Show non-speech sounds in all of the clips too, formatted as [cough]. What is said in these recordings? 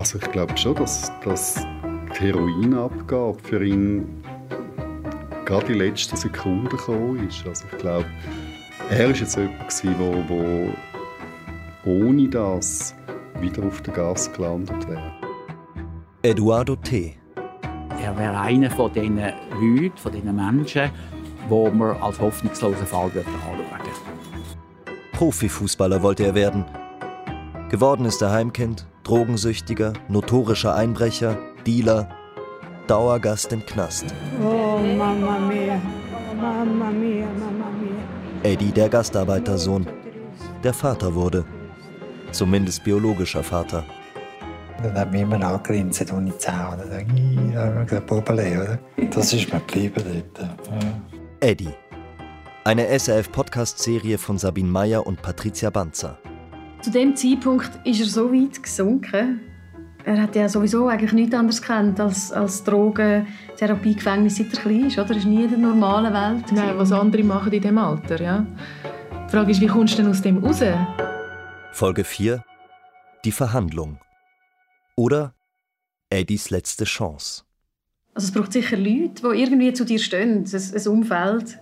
Also ich glaube schon, dass, dass die Heroinabgabe für ihn gerade in letzten Sekunden gekommen ist. Also ich glaube, er war jetzt jemand, der, ohne das wieder auf der Gas gelandet wäre. Eduardo T. Er wäre einer von diesen Leuten, von diesen Menschen, die man als hoffnungslosen Fall anschauen würde. Profifußballer wollte er werden. Geworden ist er Heimkind, Drogensüchtiger, notorischer Einbrecher, Dealer, Dauergast im Knast. Oh, Mama mia, Mama mia, Mama mia. Eddie, der Gastarbeitersohn, der Vater wurde. Zumindest biologischer Vater. Dann hat mich immer angegrinst, als ich zehn ich Bobele, oder? Das ist mir geblieben dort. Eddie. Eine SRF-Podcast-Serie von Sabine Meyer und Patricia Banzer. Zu dem Zeitpunkt ist er so weit gesunken. Er hat ja sowieso eigentlich nichts anderes kennt als, als Drogen, Therapie, Gefängnis, seit er klein ist. Oder? Er ist nie in der normalen Welt. Nein, was andere machen in diesem Alter. Ja? Die Frage ist, wie kommst du denn aus dem raus? Folge 4. Die Verhandlung. Oder Eddies letzte Chance. Also es braucht sicher Leute, die irgendwie zu dir stehen, ein, ein Umfeld.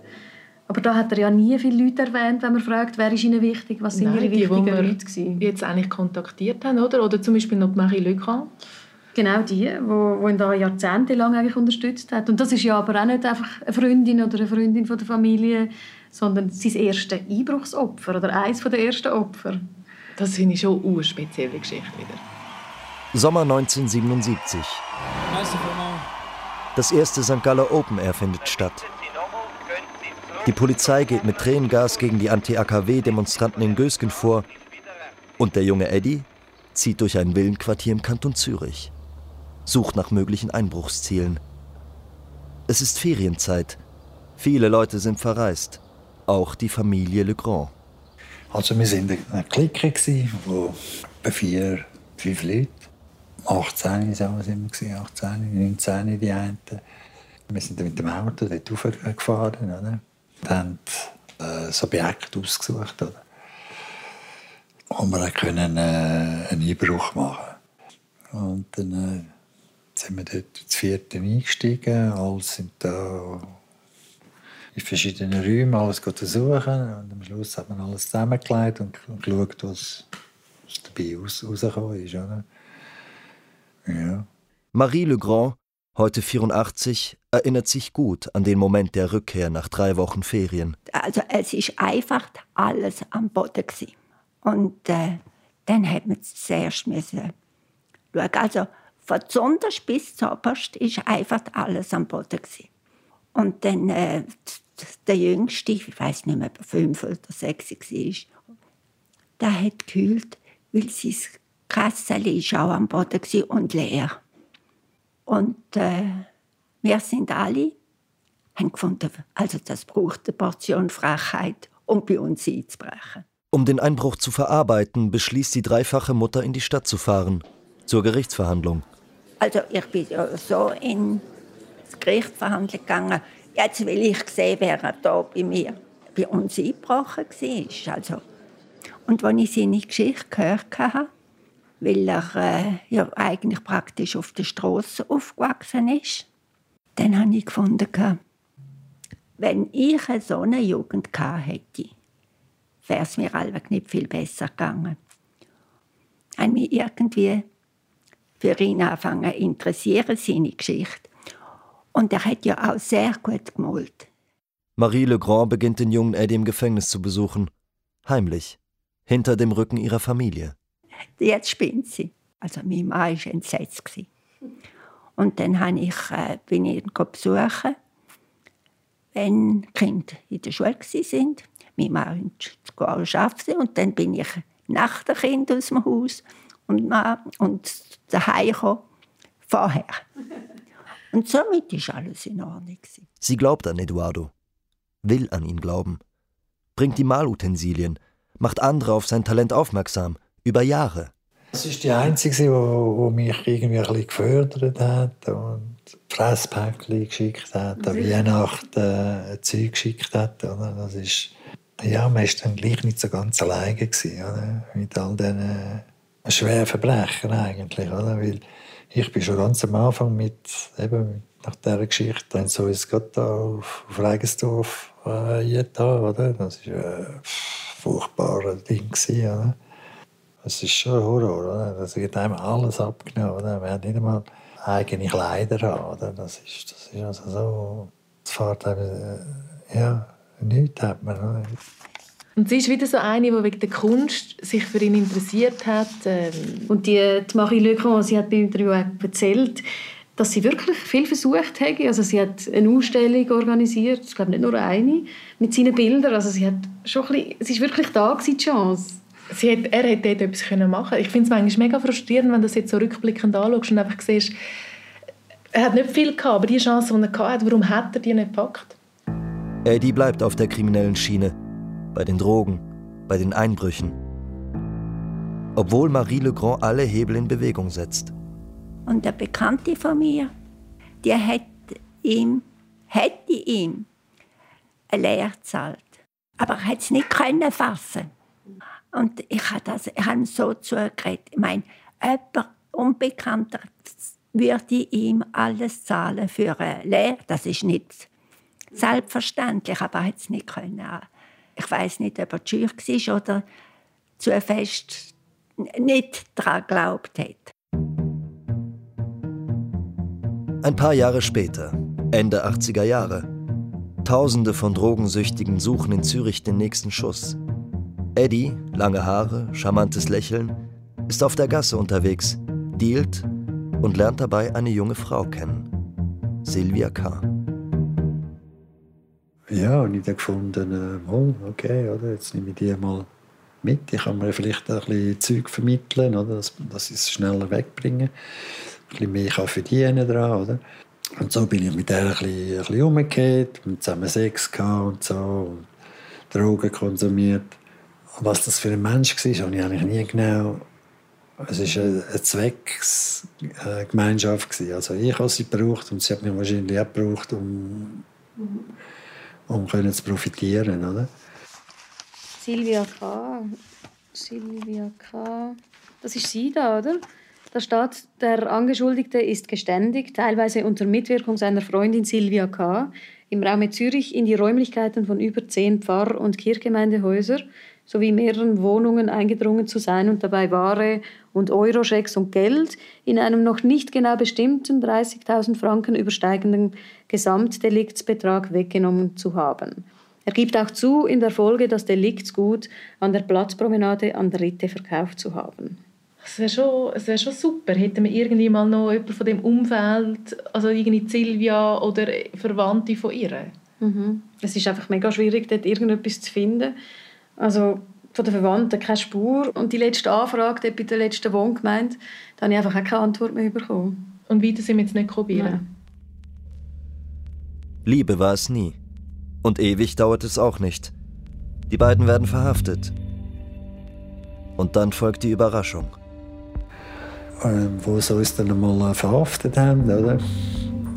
Aber da hat er ja nie viele Leute erwähnt, wenn man fragt, wer ist ihnen wichtig, was sind Nein, ihre die, wichtigen die wir Leute gewesen. jetzt eigentlich kontaktiert haben, oder? Oder zum Beispiel noch die Marie Legrand. Genau die, wo, wo ihn da jahrzehntelang eigentlich unterstützt hat. Und das ist ja aber auch nicht einfach eine Freundin oder eine Freundin von der Familie, sondern sein erstes Einbruchsopfer oder eines der ersten Opfer. Das finde ich schon eine spezielle Geschichte wieder. Sommer 1977. Das erste St. Galler Open Air findet statt. Die Polizei geht mit Tränengas gegen die Anti-AKW-Demonstranten in Gösgen vor und der junge Eddie zieht durch ein Villenquartier im Kanton Zürich, sucht nach möglichen Einbruchszielen. Es ist Ferienzeit. Viele Leute sind verreist, auch die Familie Legrand. Also wir waren eine Clique, wo vier, fünf Leute, 18 sind wir, 18, 19 die einen. Wir sind mit dem Auto dort hochgefahren. Oder? Und haben äh, so Objekte ausgesucht. Oder? Und wir können äh, einen Einbruch machen. Und dann äh, sind wir dort ins vierte eingestiegen. Alle sind da in verschiedenen Räumen alles suchen. Und am Schluss hat man alles zusammengelegt und geschaut, was, was dabei raus, rausgekommen ist. Oder? Ja. Marie Legrand, heute 84, erinnert sich gut an den Moment der Rückkehr nach drei Wochen Ferien. Also es ist einfach alles am Boden gewesen. Und äh, dann hat man zuerst müssen schauen. Also von Sonntag bis Zoberst ist einfach alles am Boden gewesen. Und dann äh, der Jüngste, ich weiß nicht mehr, ob er fünf oder sechs war, der hat gekühlt, weil sein Kassel ist auch am Boden gewesen und leer. Und äh, wir sind alle haben gefunden, also das braucht eine Portion Frechheit, um bei uns einzubrechen. Um den Einbruch zu verarbeiten, beschließt die dreifache Mutter, in die Stadt zu fahren. Zur Gerichtsverhandlung. Also ich bin ja so in das Gericht verhandeln gegangen. Jetzt will ich sehen, wer da bei mir, bei uns eingebrochen war. Also, und als ich seine Geschichte gehört habe, weil er äh, ja eigentlich praktisch auf der Straße aufgewachsen ist, dann habe ich gefunden, wenn ich so eine Jugend gehabt hätte, wäre es mir allweg nicht viel besser gegangen. Ich habe mich irgendwie für ihn angefangen interessieren, seine Geschichte. Und er hat ja auch sehr gut gemalt. Marie Legrand beginnt den jungen Eddie im Gefängnis zu besuchen. Heimlich. Hinter dem Rücken ihrer Familie. Jetzt spinnt sie. Also mein Mann war entsetzt. Und dann habe ich, äh, bin ich ihn besuchen, wenn die Kinder in der Schule waren. Mein Mann arbeiten und dann bin ich nach dem Kind aus dem Haus und, und daheim vorher. [laughs] Und somit war alles in Ordnung. Sie glaubt an Eduardo, will an ihn glauben, bringt die Malutensilien, macht andere auf sein Talent aufmerksam, über Jahre. Das ist die einzige, die mich irgendwie ein bisschen gefördert hat und Fresspäckchen geschickt hat, an Weihnachten ein Zeug geschickt hat. Oder? Das ist, ja, man war dann gleich nicht so ganz alleine gewesen, oder? mit all diesen ein schwerer Verbrecher eigentlich, oder? Weil ich bin schon ganz am Anfang mit, eben nach dieser Geschichte, dann so ist es da auf, auf Regensdorf äh, da, oder? Das war ein furchtbares Ding, oder? Das ist schon ein Horror, oder? Das wird einem alles abgenommen, oder? Wir haben nicht einmal eigene Kleider an, oder? Das ist, das ist also so, das fährt einem, äh, ja, nichts hat man, oder? Und sie ist wieder so eine, die wegen der Kunst sich für ihn interessiert hat. Ähm. Und die, die Marie Legrand, sie hat beim Interview erzählt, dass sie wirklich viel versucht hat. Also sie hat eine Ausstellung organisiert, ich glaube nicht nur eine, mit seinen Bildern. Also sie hat schon ein bisschen, es ist wirklich da gewesen, die Chance. Sie hat, er hätte dort etwas machen können. Ich finde es manchmal mega frustrierend, wenn du das jetzt so rückblickend anschaust und einfach siehst, er hat nicht viel gehabt, aber die Chance, die er hatte, warum hat er die nicht gepackt? Eddie bleibt auf der kriminellen Schiene bei den Drogen, bei den Einbrüchen. Obwohl Marie Legrand alle Hebel in Bewegung setzt. Und der Bekannte von mir, der hat ihm, hätte ihm eine Lehre gezahlt. Aber er hat es nicht können fassen. Und ich habe das, ich habe so zugeredet. Ich meine, jemand Unbekannter würde ihm alles zahlen für eine Lehre. Das ist nicht selbstverständlich, aber er hat es nicht können. Ich weiß nicht, ob er schüch war oder zu fest nicht daran geglaubt hat. Ein paar Jahre später, Ende 80er Jahre. Tausende von Drogensüchtigen suchen in Zürich den nächsten Schuss. Eddie, lange Haare, charmantes Lächeln, ist auf der Gasse unterwegs, dealt und lernt dabei eine junge Frau kennen. Silvia K. Ja, und ich habe gefunden, äh, okay, oder, jetzt nehme ich die mal mit. Ich kann mir vielleicht ein bisschen Zeug vermitteln, oder, dass, dass ich es schneller wegbringe. Ein bisschen mehr kann verdienen daran, oder? Und so bin ich mit der ein bisschen, ein bisschen umgekehrt, zusammen Sex und so und Drogen konsumiert. Was das für ein Mensch war, habe ich eigentlich nie genau es war eine Zweckgemeinschaft. Also ich habe sie gebraucht und sie hat mich wahrscheinlich auch gebraucht, um, um können zu profitieren, oder? Silvia K. Silvia K. Das ist sie da, oder? Da steht, der Angeschuldigte ist geständig, teilweise unter Mitwirkung seiner Freundin Silvia K., im Raum Zürich in die Räumlichkeiten von über zehn Pfarr- und Kirchgemeindehäusern sowie mehreren Wohnungen eingedrungen zu sein und dabei Ware und Euroschecks und Geld in einem noch nicht genau bestimmten 30.000 Franken übersteigenden Gesamtdeliktsbetrag weggenommen zu haben. Er gibt auch zu, in der Folge das Deliktsgut an der Platzpromenade an der Ritte verkauft zu haben. Es wäre schon, wär schon super, hätten wir irgendwie mal noch jemanden von dem Umfeld, also irgendwie Silvia oder Verwandte von ihr. Mhm. Es ist einfach mega schwierig, dort irgendetwas zu finden. Also von den Verwandten keine Spur. Und die letzte Anfrage bei der letzten Wohngemeinde, da habe ich einfach auch keine Antwort mehr bekommen. Und weiter sind wir jetzt nicht probieren? Liebe war es nie. Und ewig dauert es auch nicht. Die beiden werden verhaftet. Und dann folgt die Überraschung. Ähm, wo sie uns dann einmal verhaftet haben, oder?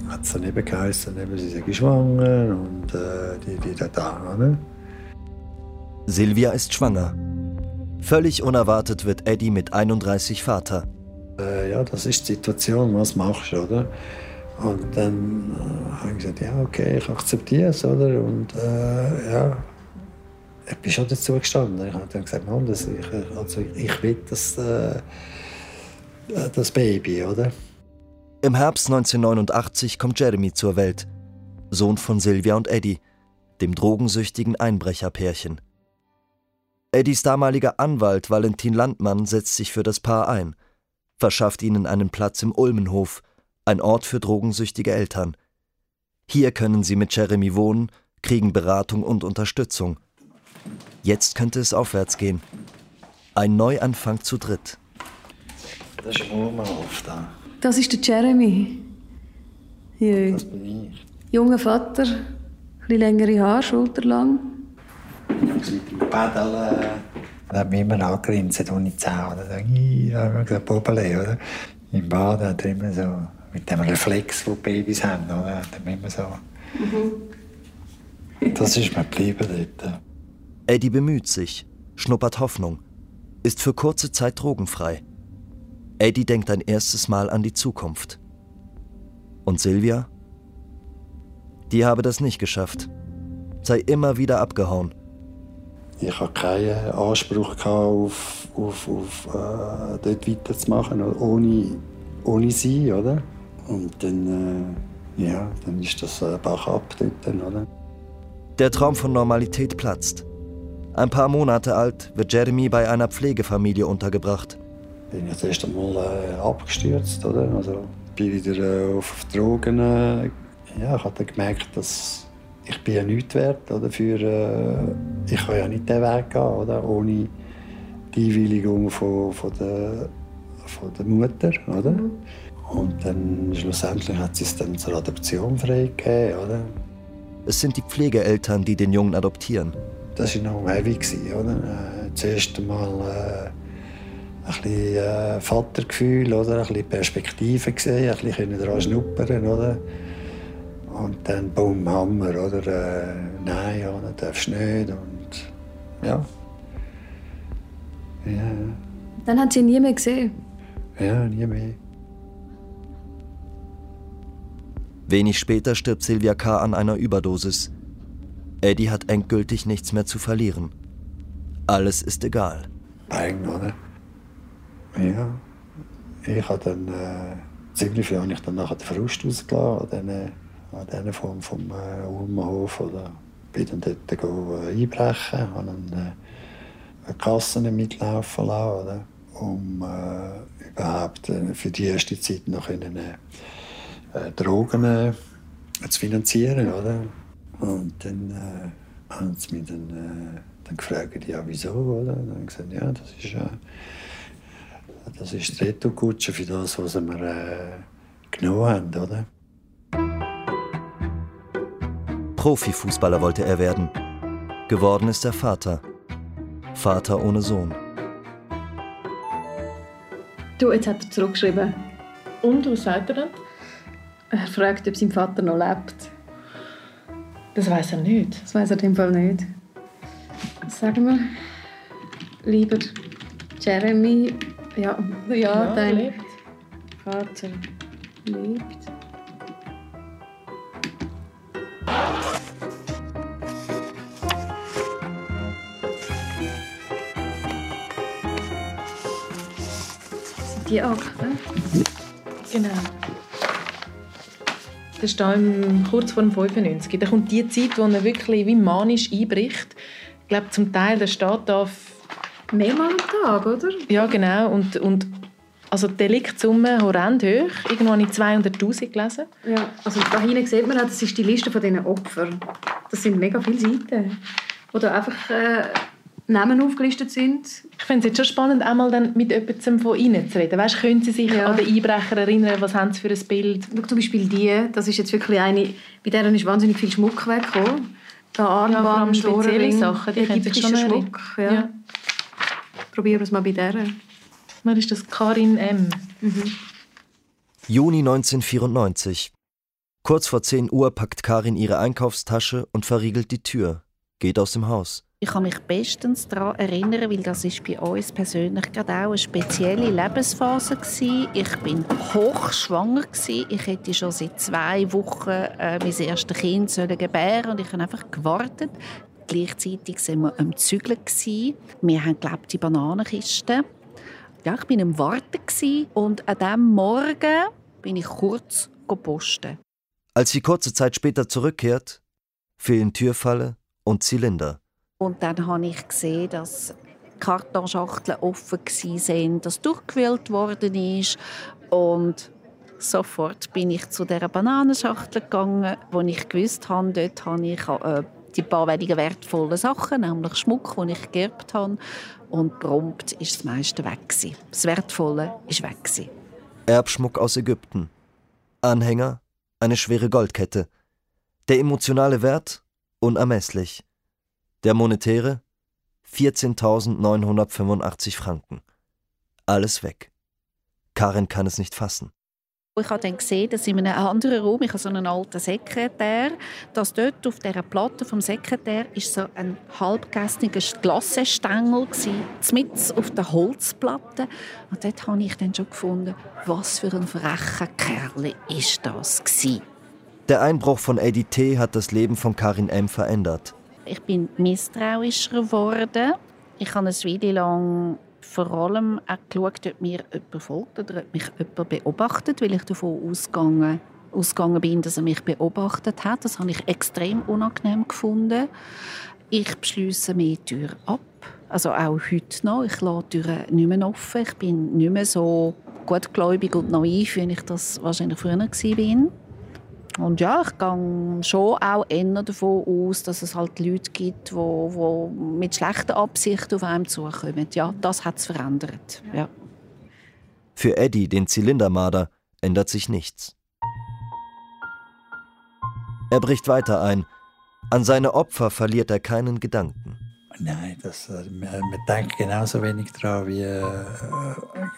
Hat es dann eben geheißen, eben, sie sind schwanger und äh, die, die da, da, oder? Silvia ist schwanger. Völlig unerwartet wird Eddie mit 31 Vater. Äh, ja, das ist die Situation, was machst du, oder? Und dann äh, habe ich gesagt, ja, okay, ich akzeptiere es, oder? Und äh, ja, ich bin schon dazu gestanden. Ich habe dann gesagt, Mann, das, ich, also ich will das, äh, das Baby, oder? Im Herbst 1989 kommt Jeremy zur Welt, Sohn von Silvia und Eddie, dem drogensüchtigen Einbrecherpärchen. Eddies damaliger Anwalt Valentin Landmann setzt sich für das Paar ein, verschafft ihnen einen Platz im Ulmenhof, ein Ort für drogensüchtige Eltern. Hier können sie mit Jeremy wohnen, kriegen Beratung und Unterstützung. Jetzt könnte es aufwärts gehen. Ein Neuanfang zu dritt. Das ist Ulmenhof da. Das ist der Jeremy. Jö. Das bin ich. Junger Vater, ein längere Haare, schulterlang. Jungs mit dem Paddeln. Da hat mich immer angegrinst, als ich zähle. Da sage ich, wir gesagt, Bobele, oder? Im Bad hat er immer so, mit dem Reflex, den Babys haben, oder? Hat er immer so. Mhm. Das ist mir geblieben dort. Eddie bemüht sich, schnuppert Hoffnung, ist für kurze Zeit drogenfrei. Eddie denkt ein erstes Mal an die Zukunft. Und Silvia? Die habe das nicht geschafft. Sei immer wieder abgehauen. Ich hatte keinen Anspruch auf, auf, auf äh, dort weiterzumachen, ohne, ohne sie, oder? Und dann, äh, ja, dann ist das äh, Bach ab dort, oder? Der Traum von Normalität platzt. Ein paar Monate alt wird Jeremy bei einer Pflegefamilie untergebracht. Bin ich zuerst einmal äh, abgestürzt, oder? Also bin wieder äh, auf Drogen. Äh, ja, ich habe gemerkt, dass ich bin ja nichts wert, oder? Für, äh, ich kann ja nicht den Weg gehen, oder? Ohne die Einwilligung von, von, der, von der Mutter, oder? Mhm. Und dann schlussendlich hat sie es dann zur Adoption freigegeben, oder? Es sind die Pflegeeltern, die den Jungen adoptieren. Das war noch heavy, oder? Äh, zuerst einmal äh, ein bisschen äh, Vatergefühl, oder? ein bisschen Perspektive gesehen, ein bisschen daran schnuppern, oder? Und dann bumm, Hammer, oder? Äh, nein, ja, das darfst du nicht. Und ja. ja. Dann hat sie nie mehr gesehen? Ja, nie mehr. Wenig später stirbt Silvia K. an einer Überdosis. Eddie hat endgültig nichts mehr zu verlieren. Alles ist egal. Bang, oder? Ja. Ich habe dann äh, ziemlich viel ich dann nachher den Frust rausgelassen an diesen, an diesen vom, vom äh, Urmenhof. Oder bin dann dort einbrechen, habe dann äh, eine Kasse mitlaufen lassen, oder? um äh, überhaupt äh, für die erste Zeit noch können, äh, Drogen äh, zu finanzieren. Oder? Und dann äh, haben sie mich dann, äh, dann gefragt, ja, wieso? Oder? Und dann gesagt, ja, das ist, äh, das ist die Retourkutsche für das, was wir genommen haben. Oder? Profifußballer wollte er werden. Geworden ist er Vater. Vater ohne Sohn. Du, jetzt hat er zurückgeschrieben. Und, was sagt er dann? Er fragt, ob sein Vater noch lebt. Das weiß er nicht. Das weiß er im Fall nicht. Sagen wir, lieber Jeremy, ja, ja, ja dein lebt. Vater lebt. Die Akte? Genau. Das ist da kurz vor dem 95. Da kommt die Zeit, wo er wirklich wie manisch einbricht. Ich glaube, zum Teil, da steht da... Mehrmal am Tag, oder? Ja, genau. Und, und also die Deliktsumme horrend hoch. Irgendwo habe ich 200'000 gelesen. Ja, also da hinten sieht man, das ist die Liste von diesen Opfern. Das sind mega viele Seiten. Oder einfach... Äh Namen aufgelistet sind. Ich finde es jetzt schon spannend, einmal dann mit jemandem von Ihnen zu reden. Weißt, können Sie sich ja. an den Einbrecher erinnern? Was haben Sie für ein Bild? Schau, zum Beispiel die, das ist jetzt wirklich eine, bei der ist wahnsinnig viel Schmuck weggekommen. Der Armband, ja, spezielle Sachen, die ägyptischer Schmuck. Ja. ja. Probieren wir es mal bei der. Wer ist das? Karin M. Mhm. Juni 1994. Kurz vor 10 Uhr packt Karin ihre Einkaufstasche und verriegelt die Tür, geht aus dem Haus. Ich kann mich bestens daran erinnern, weil das ist bei uns persönlich gerade auch eine spezielle Lebensphase war. Ich bin hochschwanger Ich hätte schon seit zwei Wochen äh, mein erstes Kind sollen gebären und ich habe einfach gewartet. Gleichzeitig waren wir am Zügeln. Wir haben die Bananenkiste. Ja, ich war am Warten und an diesem Morgen bin ich kurz posten. Als sie kurze Zeit später zurückkehrt, fehlen Türfalle und Zylinder. Und dann habe ich gesehen, dass Kartonschachteln offen waren, dass durchgewählt worden ist. Und sofort bin ich zu dieser Bananenschachtel gegangen, wo ich gewusst habe, dort habe ich äh, die paar wenigen wertvollen Sachen, nämlich Schmuck, den ich geerbt habe. Und prompt ist das meiste weg. Das Wertvolle ist weg. Erbschmuck aus Ägypten. Anhänger, eine schwere Goldkette. Der emotionale Wert unermesslich. Der monetäre 14.985 Franken. Alles weg. Karin kann es nicht fassen. Ich habe dann gesehen, dass in einem anderen Raum, ich habe so einen alten Sekretär, dass dort auf dieser Platte vom Sekretär ist so ein halbgästiger Glassestängel mitten auf der Holzplatte. Und dort habe ich dann schon gefunden, was für ein frecher Kerl ist das gewesen. Der Einbruch von Eddie T. hat das Leben von Karin M. verändert. Ich bin misstrauischer geworden. Ich habe eine Weile lang vor allem auch geschaut, ob mir jemand folgt oder ob mich jemand beobachtet, weil ich davon ausgegangen, ausgegangen bin, dass er mich beobachtet hat. Das habe ich extrem unangenehm gefunden. Ich beschließe mehr die Tür ab. Also auch heute noch. Ich lasse die Tür nicht mehr offen. Ich bin nicht mehr so gutgläubig und naiv, wie ich das wahrscheinlich früher war. Und ja, ich gehe schon auch eher davon aus, dass es halt Leute gibt, die, die mit schlechten Absichten auf einem zukommen. Ja, das hat es verändert. Ja. Für Eddie, den Zylindermarder, ändert sich nichts. Er bricht weiter ein. An seine Opfer verliert er keinen Gedanken. Nein, das, äh, man denkt genauso wenig daran, wie, äh,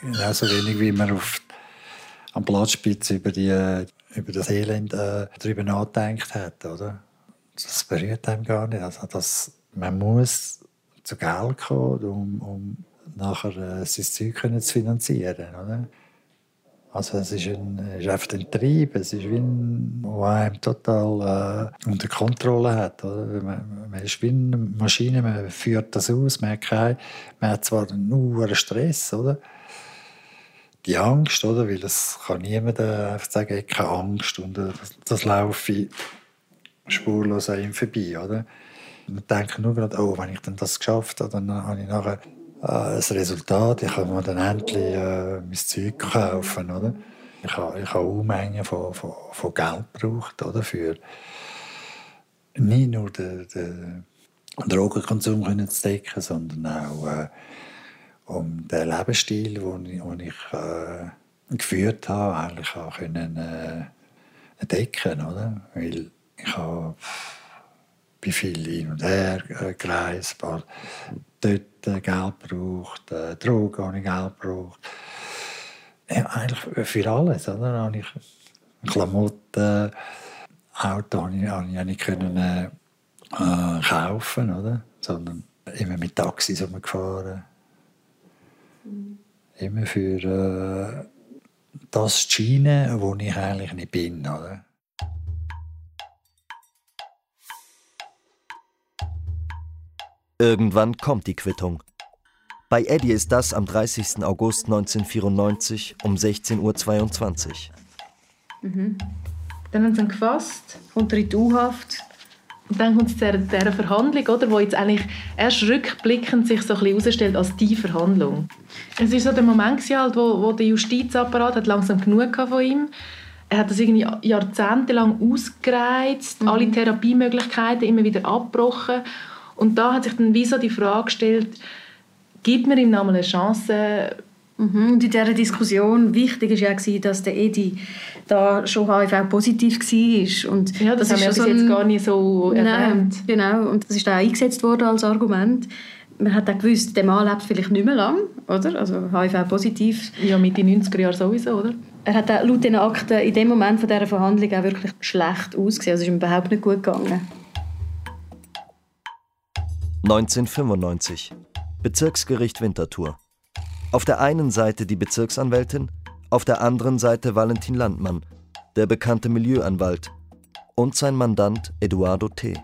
genauso wenig, wie man auf, am Platzspitze über die über das Elend äh, darüber nachgedacht hat, oder? Das berührt einem gar nicht. Also das, man muss zu Geld kommen, um, um nachher äh, sein Zeug können zu finanzieren, oder? Also es ist, ein, ist einfach ein Trieb, es ist wie ein, der einem total äh, unter Kontrolle hat. Oder? Man, man, ist wie eine Maschine, man führt das aus, man hat, kein, man hat zwar nur Stress, oder? Die Angst, oder? Weil es kann niemand äh, einfach sagen, ich habe keine Angst und äh, das, das laufe spurlos an ihm vorbei, oder? Man denkt nur gerade, oh, wenn ich dann das geschafft habe, dann habe ich nachher äh, ein Resultat, ich kann mir dann endlich äh, mein Zeug kaufen, oder? Ich habe, ich habe Unmengen von, von, von Geld gebraucht, oder? Für nicht nur den, den Drogenkonsum zu decken, sondern auch äh, um den Lebensstil, den ich, den ich äh, geführt habe, eigentlich auch können, äh, decken oder? Weil ich habe bei viel hin und her äh, gereist, dort äh, Geld gebraucht, äh, Drogen habe ich Geld gebraucht. Ja, eigentlich für alles. Oder? Habe ich Klamotten, Auto habe ich, habe ich nicht können, äh, kaufen, oder? sondern immer mit Taxis umgefahren Immer für äh, das Schiene, wo ich eigentlich nicht bin. Oder? Irgendwann kommt die Quittung. Bei Eddie ist das am 30. August 1994 um 16.22 Uhr. Mhm. Dann haben sie ihn gefasst, unter in die U-Haft und dann kommt es zu dieser Verhandlung, oder, wo jetzt eigentlich erst rückblickend sich so ein bisschen herausstellt als die Verhandlung. Es war so der Moment, halt, wo, wo der Justizapparat hat langsam genug von ihm er hat das irgendwie jahrzehntelang ausgereizt, mhm. alle Therapiemöglichkeiten immer wieder abgebrochen. Und da hat sich dann wie so die Frage gestellt, gibt man ihm noch eine Chance, Mhm. Und in dieser Diskussion wichtig war ja, dass der Edi da schon HIV-positiv war. Und ja, das, das haben wir bis so jetzt gar nicht so erwähnt. genau, und das ist auch eingesetzt worden als Argument. Man hat auch gewusst, der Mann lebt vielleicht nicht mehr lang, oder? Also HIV-positiv. Ja, mit den 90er Jahren sowieso, oder? Er hat auch laut den Akten in dem Moment von dieser Verhandlung auch wirklich schlecht ausgesehen. Also es ist ihm überhaupt nicht gut gegangen. 1995. Bezirksgericht Winterthur. Auf der einen Seite die Bezirksanwältin, auf der anderen Seite Valentin Landmann, der bekannte Milieuanwalt, und sein Mandant Eduardo T.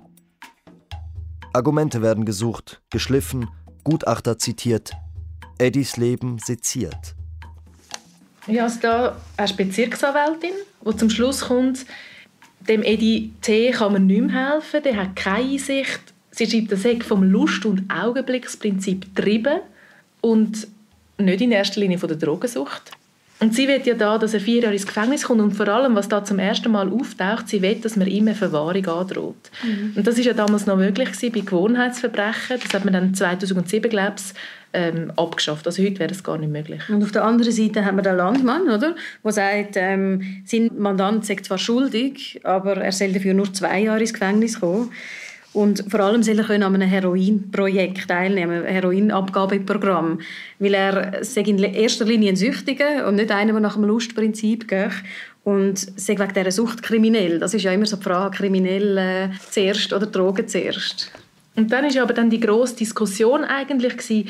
Argumente werden gesucht, geschliffen, Gutachter zitiert, Eddies Leben seziert. Ja, also da eine Bezirksanwältin, die zum Schluss kommt, dem Eddie T. kann man nicht mehr helfen, der hat keine Einsicht. Sie schreibt, das sei vom Lust- und Augenblicksprinzip getrieben und nicht in erster Linie von der Drogensucht. Und sie will ja da, dass er vier Jahre ins Gefängnis kommt und vor allem, was da zum ersten Mal auftaucht, sie will, dass man ihm eine Verwahrung androht. Mhm. Und das ist ja damals noch möglich gewesen, bei Gewohnheitsverbrechen. Das hat man dann 2007, glaube ich, ähm, abgeschafft. Also heute wäre das gar nicht möglich. Und auf der anderen Seite haben wir den Landmann, oder? der sagt, ähm, sein Mandant sei zwar schuldig, aber er soll dafür nur zwei Jahre ins Gefängnis kommen. Und vor allem soll er an einem Heroinprojekt teilnehmen, einem Heroinabgabeprogramm. Weil er sei in erster Linie ein Süchtiger und nicht einer, der nach dem Lustprinzip geht. Und sei wegen dieser Sucht kriminell. Das ist ja immer so die Frage, kriminell äh, zuerst oder Drogen zuerst. Und dann ist aber dann die grosse Diskussion eigentlich gewesen,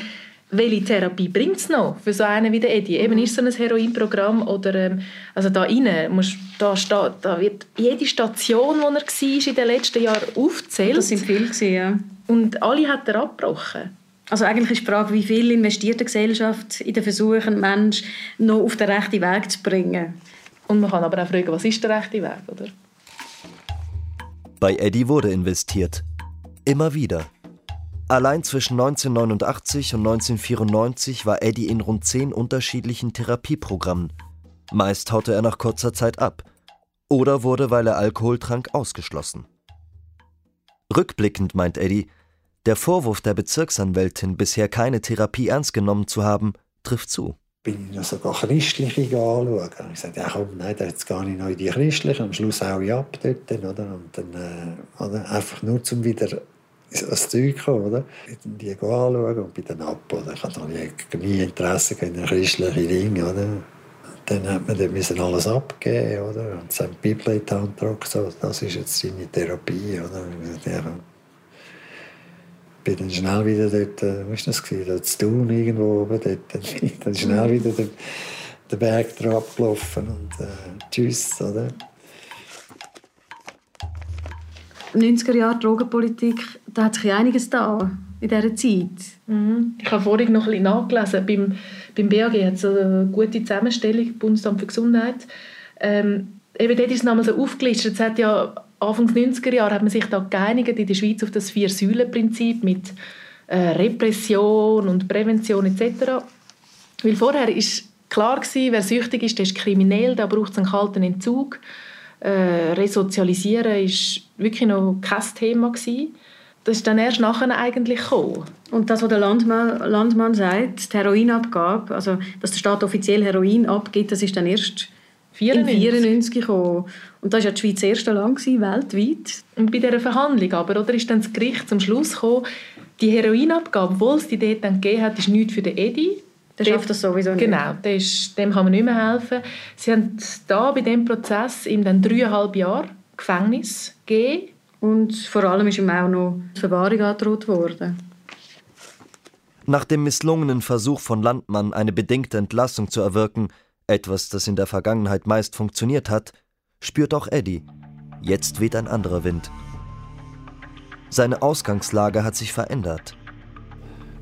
welche Therapie bringt es noch für so einen wie der Eddie? Eben ist so ein Heroinprogramm oder ähm, also da rein, musst, da, steht, da wird jede Station, wo er war in den letzten Jahren aufgezählt. Das sind viele gewesen, ja. Und alle hat er abgebrochen. Also eigentlich ist die Frage, wie viel investiert die Gesellschaft in den Versuch, einen Menschen noch auf den rechten Weg zu bringen. Und man kann aber auch fragen, was ist der rechte Weg, oder? Bei Eddie wurde investiert. Immer wieder. Allein zwischen 1989 und 1994 war Eddie in rund zehn unterschiedlichen Therapieprogrammen. Meist haute er nach kurzer Zeit ab oder wurde, weil er Alkohol trank, ausgeschlossen. Rückblickend meint Eddie, der Vorwurf der Bezirksanwältin, bisher keine Therapie ernst genommen zu haben, trifft zu. Bin ich noch sogar Christliche anschauen. Ich sagte, ja, komm, nein, da jetzt gar nicht in die Christlichen. Am Schluss auch ich ab dort, oder? Und dann, äh, einfach nur zum wieder ans Zeug kommen, oder? Die anschauen und bei den ab, oder? Ich hatte nie Interesse in den christlichen Dingen, oder? Dann hat man dann müssen alles abgeben, oder? Und seine Bibel in die Hand so, das ist jetzt seine Therapie, oder? Ich bin dann schnell wieder dort, äh, was das gewesen, dort zu tun, irgendwo oben, dort, dann, dann schnell wieder den, den Berg drauf gelaufen und äh, tschüss, oder? 90er Jahre Drogenpolitik, da hat sich einiges da in dieser Zeit. Mhm. Ich habe vorhin noch ein bisschen nachgelesen. Beim, beim BAG hat es eine gute Zusammenstellung, Bundesamt für Gesundheit. Ähm, eben dort ist es nochmal so aufgelistet. Es hat ja Anfang der 90er Jahre hat man sich da geeinigt in der Schweiz auf das Vier-Säulen-Prinzip mit äh, Repression und Prävention etc. Weil vorher war klar gewesen, wer süchtig ist, der ist kriminell, da braucht es einen kalten Entzug. Äh, Resozialisieren ist wirklich noch kein Thema gewesen. Das ist dann erst nachher eigentlich gekommen. Und das, was der Landmann, Landmann sagt, die Heroinabgabe, also dass der Staat offiziell Heroin abgibt, das ist dann erst 1994 gekommen. Und das war ja die Schweiz das erste Land gewesen, weltweit. Und bei dieser Verhandlung aber, oder, ist dann das Gericht zum Schluss gekommen, die Heroinabgabe, obwohl es die dort dann gegeben hat, ist nichts für den Edi. Der schafft das sowieso nicht. Genau, ist, dem kann man nicht mehr helfen. Sie haben da bei diesem Prozess ihm dann dreieinhalb Jahre Gefängnis gegeben. Und vor allem ist ihm auch noch die Verwahrung angedroht worden. Nach dem misslungenen Versuch von Landmann, eine bedingte Entlassung zu erwirken, etwas, das in der Vergangenheit meist funktioniert hat, spürt auch Eddie. Jetzt weht ein anderer Wind. Seine Ausgangslage hat sich verändert.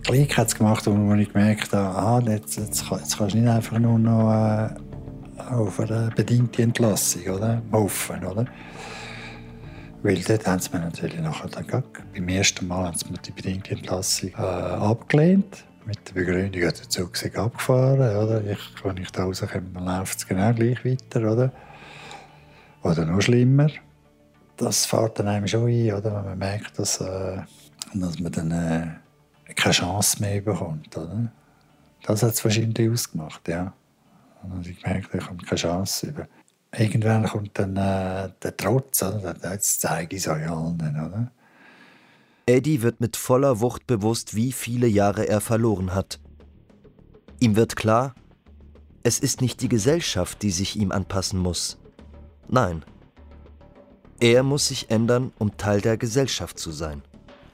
Klick hat es gemacht, wo ich gemerkt habe, ah, jetzt, jetzt, jetzt kannst du nicht einfach nur noch äh, auf eine bedingte Entlassung oder? hoffen. Oder? Weil dort haben sie mir natürlich nachher dann beim ersten Mal haben sie mir die bedingte Entlassung äh, abgelehnt. Mit der Begründung, dass der Zug sei abgefahren oder? Ich, wenn ich da rauskomme, läuft es genau gleich weiter. Oder, oder noch schlimmer. Das fährt dann einem schon ein, oder? wenn man merkt, dass, äh, dass man dann äh, keine Chance mehr bekommt. Oder? Das hat es wahrscheinlich ausgemacht, ja. Und ich merke, ich habe keine Chance über irgendwann kommt dann äh, der Trotz, oder? Jetzt zeige ich es euch allen, oder? Eddie wird mit voller Wucht bewusst, wie viele Jahre er verloren hat. Ihm wird klar, es ist nicht die Gesellschaft, die sich ihm anpassen muss. Nein. Er muss sich ändern, um Teil der Gesellschaft zu sein.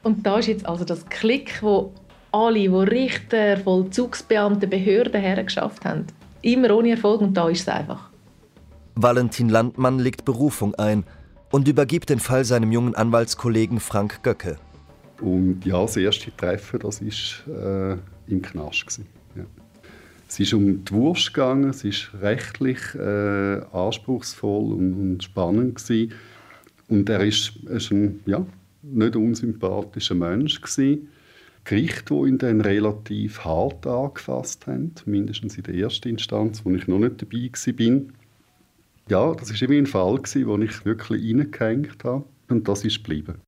Und da ist jetzt also das Klick, wo alle, wo Richter, Vollzugsbeamte, Behörden hergeschafft haben. Immer ohne Erfolg und da ist es einfach. Valentin Landmann legt Berufung ein und übergibt den Fall seinem jungen Anwaltskollegen Frank Göcke. Und ja, das erste Treffen, das war äh, im Knast. Ja. Es ist um die Wurst gegangen, es ist rechtlich äh, anspruchsvoll und, und spannend gewesen. Und er ist, ist ein ja, nicht unsympathischer Mensch gewesen. Gericht, wo ihn dann relativ hart angefasst haben, mindestens in der ersten Instanz, wo ich noch nicht dabei war ja, das war immer ein Fall, wo ich wirklich reingehängt habe. Und das ist geblieben.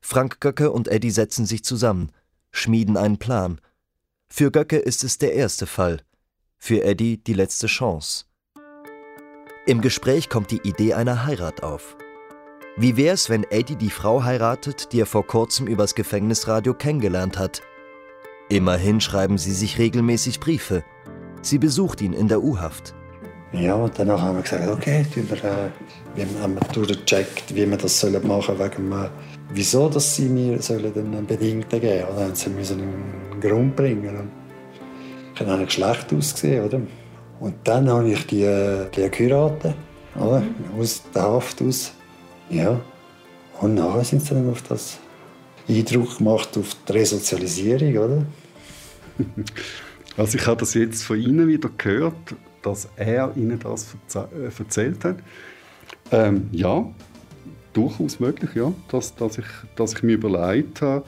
Frank Göcke und Eddie setzen sich zusammen, schmieden einen Plan. Für Göcke ist es der erste Fall, für Eddie die letzte Chance. Im Gespräch kommt die Idee einer Heirat auf. Wie wär's, wenn Eddie die Frau heiratet, die er vor kurzem übers Gefängnisradio kennengelernt hat? Immerhin schreiben sie sich regelmäßig Briefe. Sie besucht ihn in der U-Haft. Ja, und danach haben wir gesagt, okay, wir, äh, wir haben durchgecheckt, wie wir das sollen machen wegen äh, wieso dass sie mir sollen einen Bedingten geben sollen. Oder sie müssen einen Grund bringen. Und ich habe eigentlich schlecht ausgesehen, oder? Und dann habe ich die, die geheiratet, oder? aus der Haft aus. Ja. Und nachher sind sie dann auf das Eindruck gemacht, auf die Resozialisierung, oder? [laughs] Also ich habe das jetzt von Ihnen wieder gehört, dass er Ihnen das äh, erzählt hat. Ähm, ja, durchaus möglich, ja, dass, dass, ich, dass ich mir überlegt habe.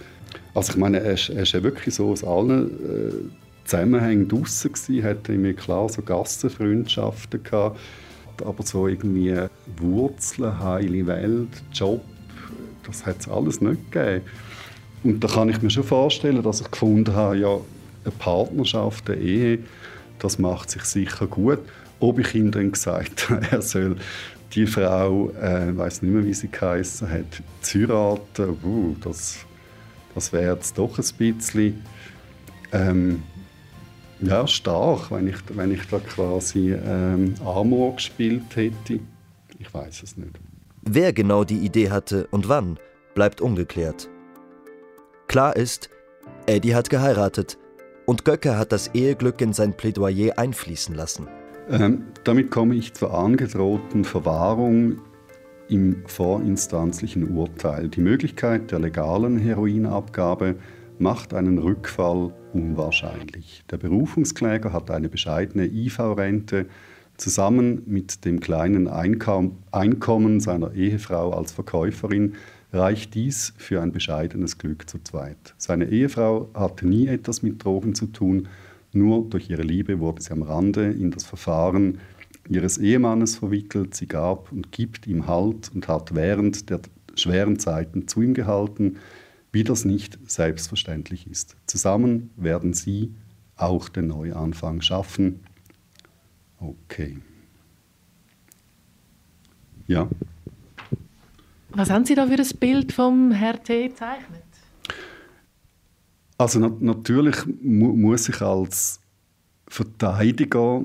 Also ich meine, er ist, er ist ja wirklich so aus allen äh, Zusammenhängen draußen gewesen, hatte mir klar so Gassenfreundschaften gehabt, aber so irgendwie Wurzeln, heile Welt, Job, das hat es alles nicht gegeben. Und da kann ich mir schon vorstellen, dass ich gefunden habe, ja, eine Partnerschaft, eine Ehe, das macht sich sicher gut. Ob ich ihm dann gesagt [laughs] habe, er soll die Frau, äh, ich weiß nicht mehr, wie sie geheißen hat, zu heiraten, uh, das, das wäre jetzt doch ein bisschen ähm, ja, stark, wenn ich, wenn ich da quasi ähm, Amor gespielt hätte. Ich weiß es nicht. Wer genau die Idee hatte und wann, bleibt ungeklärt. Klar ist, Eddie hat geheiratet und Göcke hat das Eheglück in sein Plädoyer einfließen lassen. Ähm, damit komme ich zur angedrohten Verwahrung im vorinstanzlichen Urteil. Die Möglichkeit der legalen Heroinabgabe macht einen Rückfall unwahrscheinlich. Der Berufungskläger hat eine bescheidene IV-Rente. Zusammen mit dem kleinen Einkommen seiner Ehefrau als Verkäuferin reicht dies für ein bescheidenes Glück zu zweit. Seine Ehefrau hatte nie etwas mit Drogen zu tun, nur durch ihre Liebe wurde sie am Rande in das Verfahren ihres Ehemannes verwickelt. Sie gab und gibt ihm Halt und hat während der schweren Zeiten zu ihm gehalten, wie das nicht selbstverständlich ist. Zusammen werden sie auch den Neuanfang schaffen. Okay. Ja. Was haben Sie da für ein Bild vom Herr T. gezeichnet? Also na natürlich mu muss ich als Verteidiger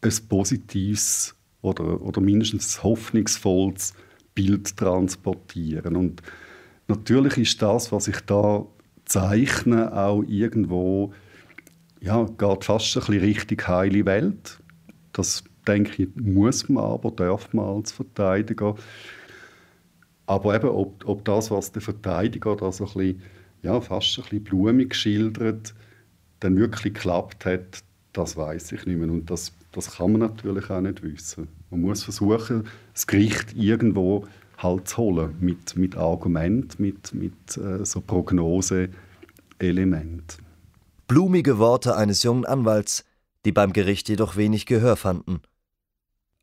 ein positives oder, oder mindestens ein hoffnungsvolles Bild transportieren. Und natürlich ist das, was ich da zeichne, auch irgendwo, ja, geht fast ein bisschen Richtung heile Welt. Das, denke ich, muss man aber, darf man als Verteidiger. Aber eben, ob, ob das, was der Verteidiger da so ein bisschen ja, fast ein bisschen blumig geschildert, dann wirklich geklappt hat, das weiß ich nicht mehr. Und das, das kann man natürlich auch nicht wissen. Man muss versuchen, das Gericht irgendwo halt zu holen, mit, mit Argument, mit, mit äh, so Prognose-Element. Blumige Worte eines jungen Anwalts, die beim Gericht jedoch wenig Gehör fanden.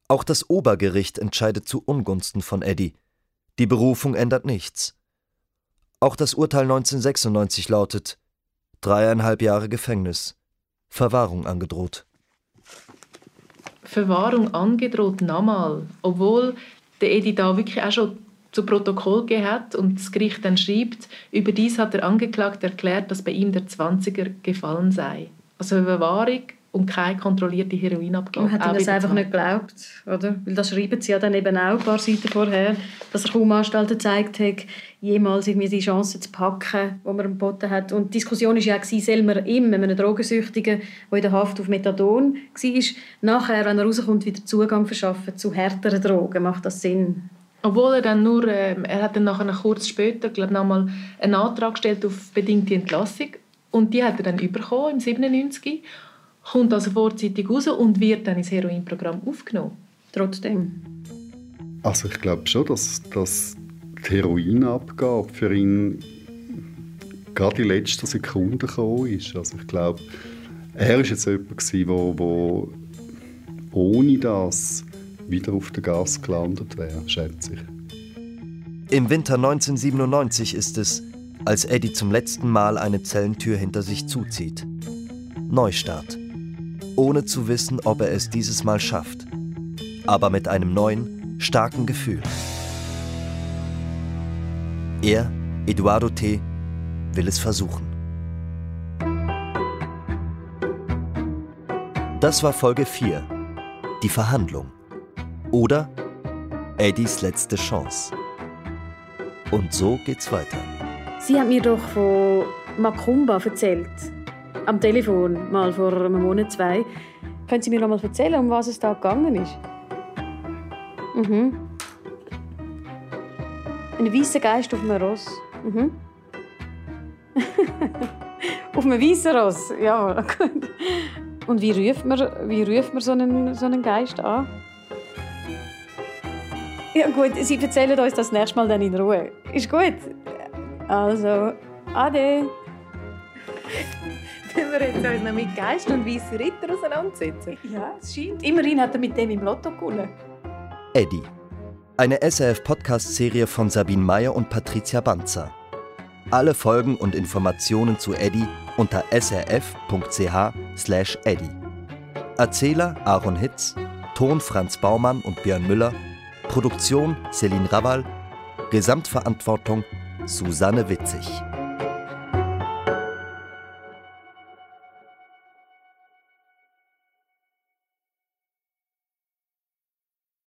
Auch das Obergericht entscheidet zu Ungunsten von Eddie. Die Berufung ändert nichts. Auch das Urteil 1996 lautet dreieinhalb Jahre Gefängnis, Verwahrung angedroht. Verwahrung angedroht, nochmal. Obwohl der Edi da wirklich auch schon zu Protokoll hat und das Gericht dann schreibt, überdies hat der Angeklagte erklärt, dass bei ihm der 20er gefallen sei. Also Verwahrung und keine kontrollierte Heroinabgabe. Man hat ihm das einfach nicht geglaubt, oder? Weil das schreiben sie ja dann eben auch ein paar Seiten vorher, dass er kaum Anstalten gezeigt hat, jemals irgendwie die Chance zu packen, die man ihm geboten hat. Und die Diskussion war ja, auch, soll man ihm, einem Drogensüchtigen, der in der Haft auf Methadon war, nachher, wenn er rauskommt, wieder Zugang verschaffen zu härteren Drogen? Macht das Sinn? Obwohl er dann nur, äh, er hat dann nachher kurz später, glaube nochmal einen Antrag gestellt auf bedingte Entlassung und die hat er dann bekommen im 97 kommt also vorzeitig raus und wird dann ins Heroinprogramm aufgenommen. Trotzdem. Also ich glaube schon, dass, dass die Heroinabgabe für ihn gerade in letzter Sekunde gekommen ist. Also ich glaube, er war jetzt jemand, der wo, wo ohne das wieder auf der Gas gelandet wäre, schätze ich. Im Winter 1997 ist es, als Eddie zum letzten Mal eine Zellentür hinter sich zuzieht. Neustart ohne zu wissen, ob er es dieses Mal schafft. Aber mit einem neuen, starken Gefühl. Er, Eduardo T., will es versuchen. Das war Folge 4. Die Verhandlung. Oder Eddies letzte Chance. Und so geht's weiter. Sie hat mir doch von Macumba erzählt. Am Telefon, mal vor einem Monat, zwei. Können Sie mir noch mal erzählen, um was es da gegangen ist? Mhm. Ein weißer Geist auf einem Ross. Mhm. [laughs] auf einem weißen Ross, ja. gut. Und wie ruft man, wie ruft man so, einen, so einen Geist an? Ja gut, Sie erzählen uns das nächste Mal dann in Ruhe. Ist gut? Also, ade. Wenn wir jetzt uns noch mit Geist und weißen Ritter auseinandersetzen. Ja, es scheint. Immerhin hat er mit dem im Lotto gewonnen. Eddie. Eine SRF-Podcast-Serie von Sabine Meyer und Patricia Banzer. Alle Folgen und Informationen zu Eddie unter srf.ch/eddie. Erzähler Aaron Hitz, Ton Franz Baumann und Björn Müller, Produktion Celine Rawal, Gesamtverantwortung Susanne Witzig.